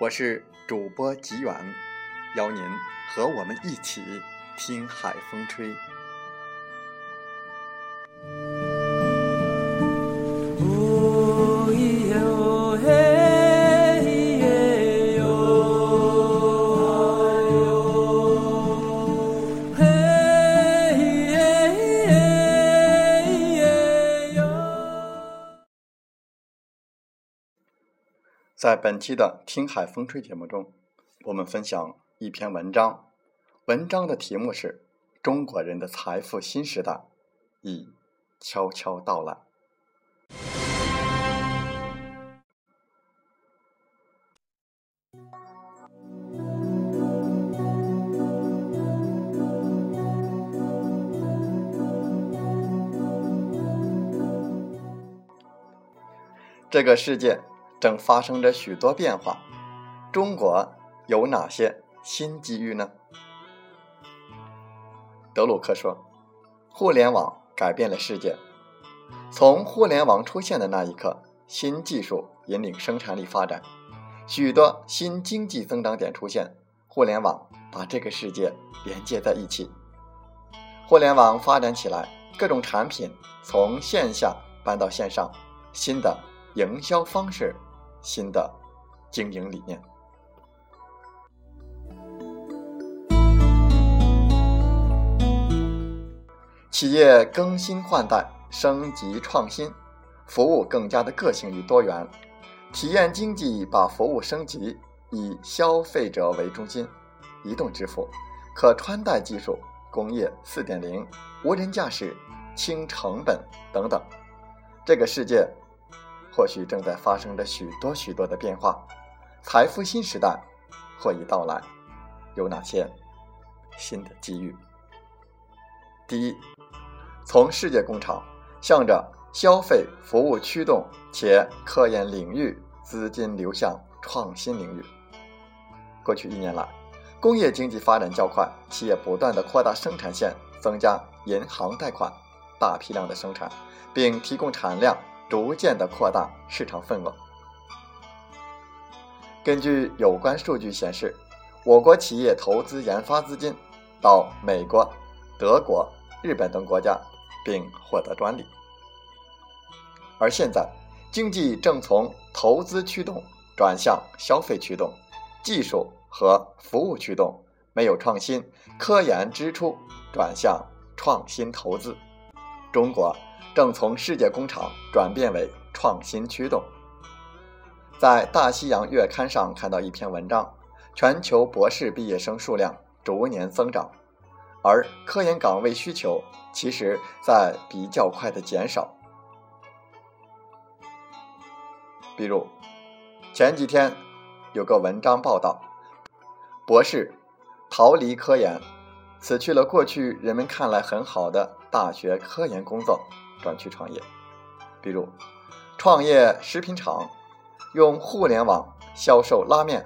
我是主播吉远。邀您和我们一起听海风吹。在本期的《听海风吹》节目中，我们分享。一篇文章，文章的题目是《中国人的财富新时代已悄悄到来》。这个世界正发生着许多变化，中国有哪些？新机遇呢？德鲁克说：“互联网改变了世界。从互联网出现的那一刻，新技术引领生产力发展，许多新经济增长点出现。互联网把这个世界连接在一起。互联网发展起来，各种产品从线下搬到线上，新的营销方式，新的经营理念。”企业更新换代、升级创新，服务更加的个性与多元。体验经济把服务升级，以消费者为中心。移动支付、可穿戴技术、工业四点零、无人驾驶、轻成本等等，这个世界或许正在发生着许多许多的变化。财富新时代或已到来，有哪些新的机遇？第一。从世界工厂向着消费服务驱动，且科研领域资金流向创新领域。过去一年来，工业经济发展较快，企业不断的扩大生产线，增加银行贷款，大批量的生产，并提供产量，逐渐的扩大市场份额。根据有关数据显示，我国企业投资研发资金到美国、德国、日本等国家。并获得专利，而现在经济正从投资驱动转向消费驱动，技术和服务驱动，没有创新，科研支出转向创新投资。中国正从世界工厂转变为创新驱动。在《大西洋月刊》上看到一篇文章，全球博士毕业生数量逐年增长。而科研岗位需求其实在比较快的减少。比如，前几天有个文章报道，博士逃离科研，辞去了过去人们看来很好的大学科研工作，转去创业。比如，创业食品厂，用互联网销售拉面，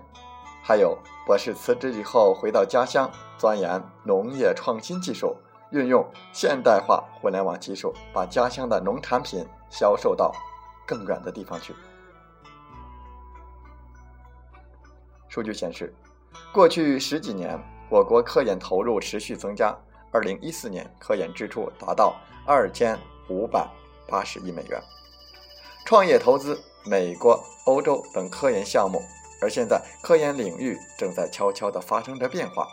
还有博士辞职以后回到家乡。钻研农业创新技术，运用现代化互联网技术，把家乡的农产品销售到更远的地方去。数据显示，过去十几年，我国科研投入持续增加。二零一四年，科研支出达到二千五百八十亿美元。创业投资美国、欧洲等科研项目，而现在科研领域正在悄悄地发生着变化。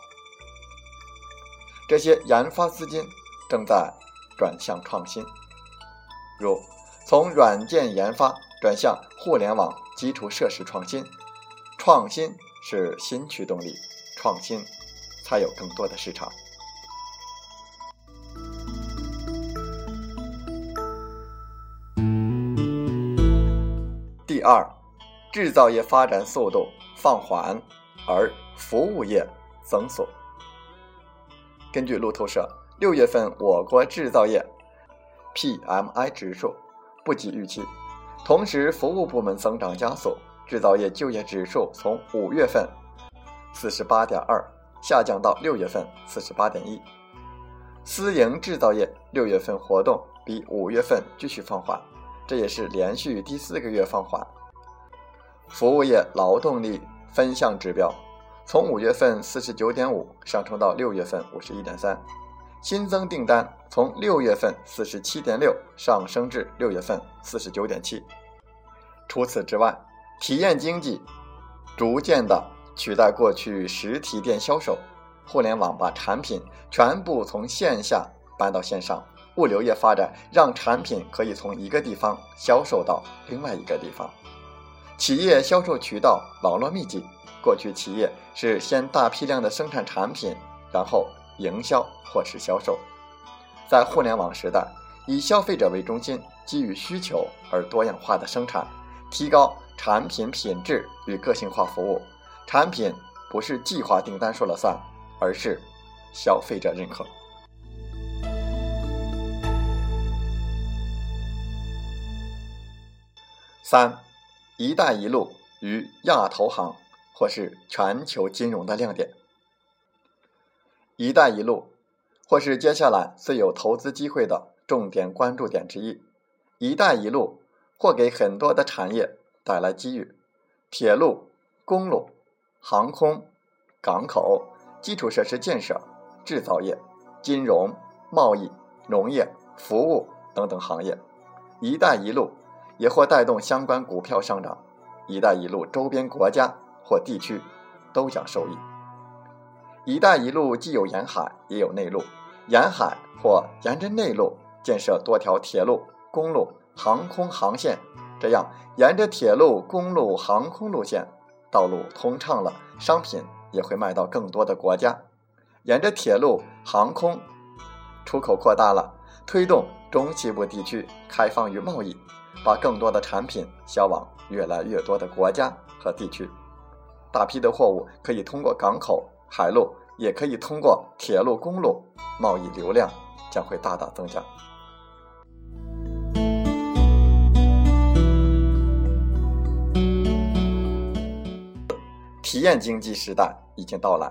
这些研发资金正在转向创新，如从软件研发转向互联网基础设施创新。创新是新驱动力，创新才有更多的市场。二，制造业发展速度放缓，而服务业增速。根据路透社，六月份我国制造业 PMI 指数不及预期，同时服务部门增长加速，制造业就业指数从五月份四十八点二下降到六月份四十八点一。私营制造业六月份活动比五月份继续放缓，这也是连续第四个月放缓。服务业劳动力分项指标。从五月份四十九点五上升到六月份五十一点三，新增订单从六月份四十七点六上升至六月份四十九点七。除此之外，体验经济逐渐的取代过去实体店销售，互联网把产品全部从线下搬到线上，物流业发展让产品可以从一个地方销售到另外一个地方，企业销售渠道网络密集。过去企业是先大批量的生产产品，然后营销或是销售。在互联网时代，以消费者为中心，基于需求而多样化的生产，提高产品品质与个性化服务。产品不是计划订单说了算，而是消费者认可。三，一带一路与亚投行。或是全球金融的亮点，“一带一路”或是接下来最有投资机会的重点关注点之一。“一带一路”或给很多的产业带来机遇，铁路、公路、航空、港口、基础设施建设、制造业、金融、贸易、农业、服务等等行业，“一带一路”也或带动相关股票上涨。“一带一路”周边国家。或地区都将受益。“一带一路”既有沿海，也有内陆。沿海或沿着内陆建设多条铁路、公路、航空航线，这样沿着铁路、公路、航空路线，道路通畅了，商品也会卖到更多的国家。沿着铁路、航空，出口扩大了，推动中西部地区开放与贸易，把更多的产品销往越来越多的国家和地区。大批的货物可以通过港口、海路，也可以通过铁路、公路，贸易流量将会大大增加。体验经济时代已经到来，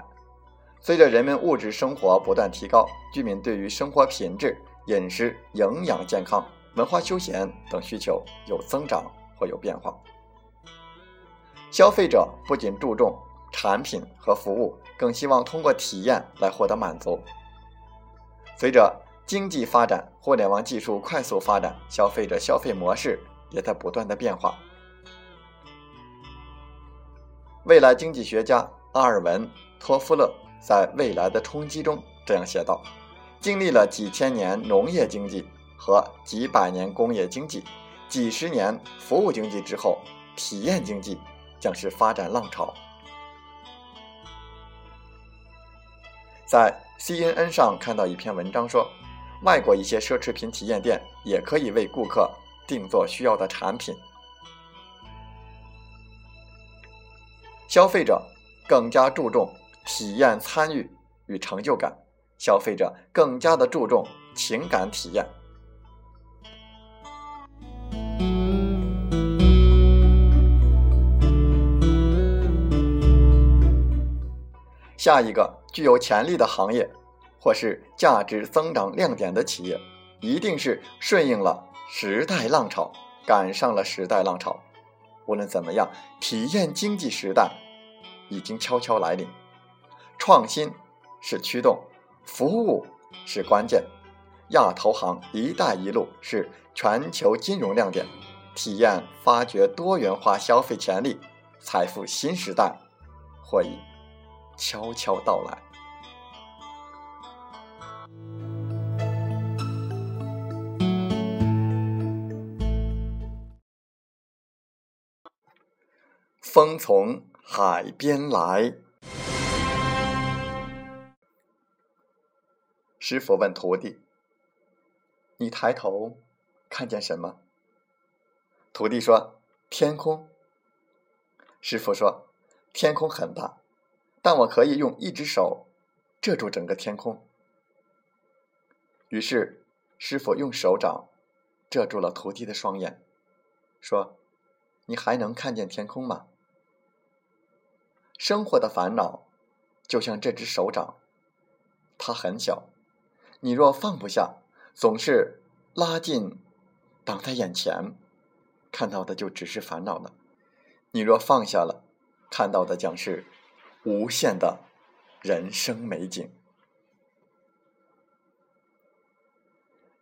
随着人们物质生活不断提高，居民对于生活品质、饮食、营养健康、文化休闲等需求有增长或有变化。消费者不仅注重产品和服务，更希望通过体验来获得满足。随着经济发展，互联网技术快速发展，消费者消费模式也在不断的变化。未来经济学家阿尔文·托夫勒在《未来的冲击》中这样写道：“经历了几千年农业经济和几百年工业经济、几十年服务经济之后，体验经济。”将是发展浪潮。在 CNN 上看到一篇文章说，外国一些奢侈品体验店也可以为顾客定做需要的产品。消费者更加注重体验、参与与成就感，消费者更加的注重情感体验。下一个具有潜力的行业，或是价值增长亮点的企业，一定是顺应了时代浪潮，赶上了时代浪潮。无论怎么样，体验经济时代已经悄悄来临。创新是驱动，服务是关键。亚投行“一带一路”是全球金融亮点，体验发掘多元化消费潜力，财富新时代或已悄悄到来。风从海边来。师傅问徒弟：“你抬头看见什么？”徒弟说：“天空。”师傅说：“天空很大，但我可以用一只手遮住整个天空。”于是，师傅用手掌遮住了徒弟的双眼，说：“你还能看见天空吗？”生活的烦恼就像这只手掌，它很小，你若放不下，总是拉近，挡在眼前。看到的就只是烦恼了。你若放下了，看到的将是无限的人生美景。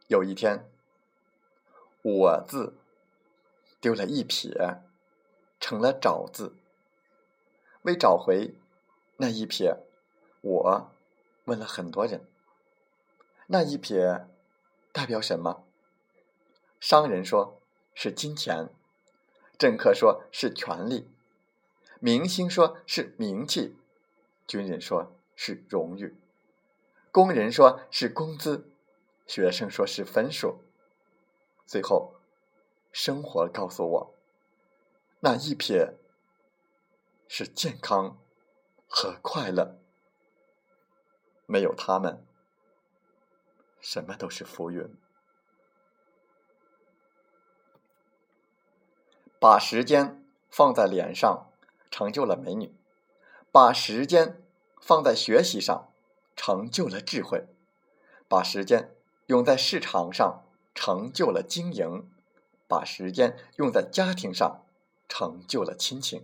有一天，我字丢了一撇，成了找字。为找回那一撇，我问了很多人。那一撇代表什么？商人说。是金钱，政客说是权力，明星说是名气，军人说是荣誉，工人说是工资，学生说是分数，最后，生活告诉我，那一撇是健康和快乐，没有他们，什么都是浮云。把时间放在脸上，成就了美女；把时间放在学习上，成就了智慧；把时间用在市场上，成就了经营；把时间用在家庭上，成就了亲情；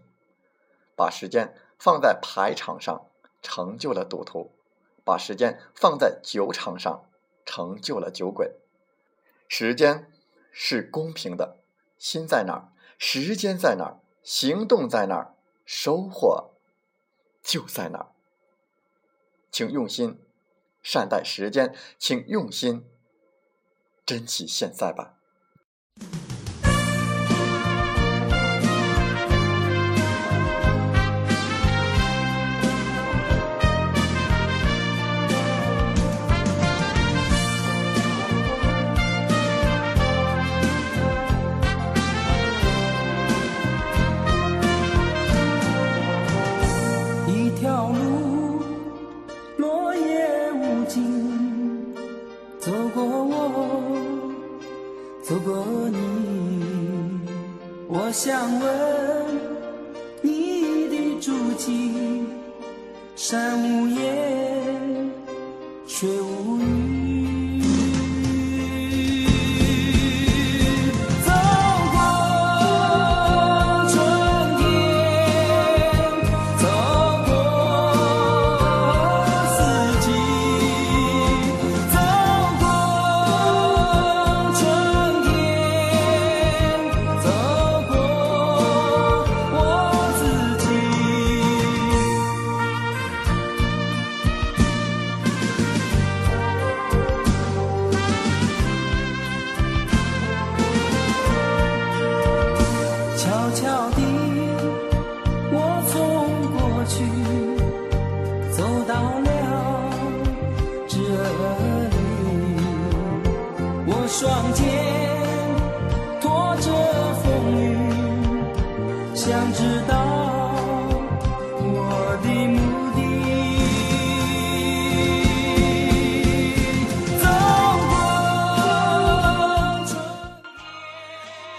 把时间放在排场上，成就了赌徒；把时间放在酒场上，成就了酒鬼。时间是公平的，心在哪儿？时间在哪儿，行动在哪儿，收获就在哪儿。请用心善待时间，请用心珍惜现在吧。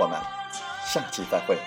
我们下期再会。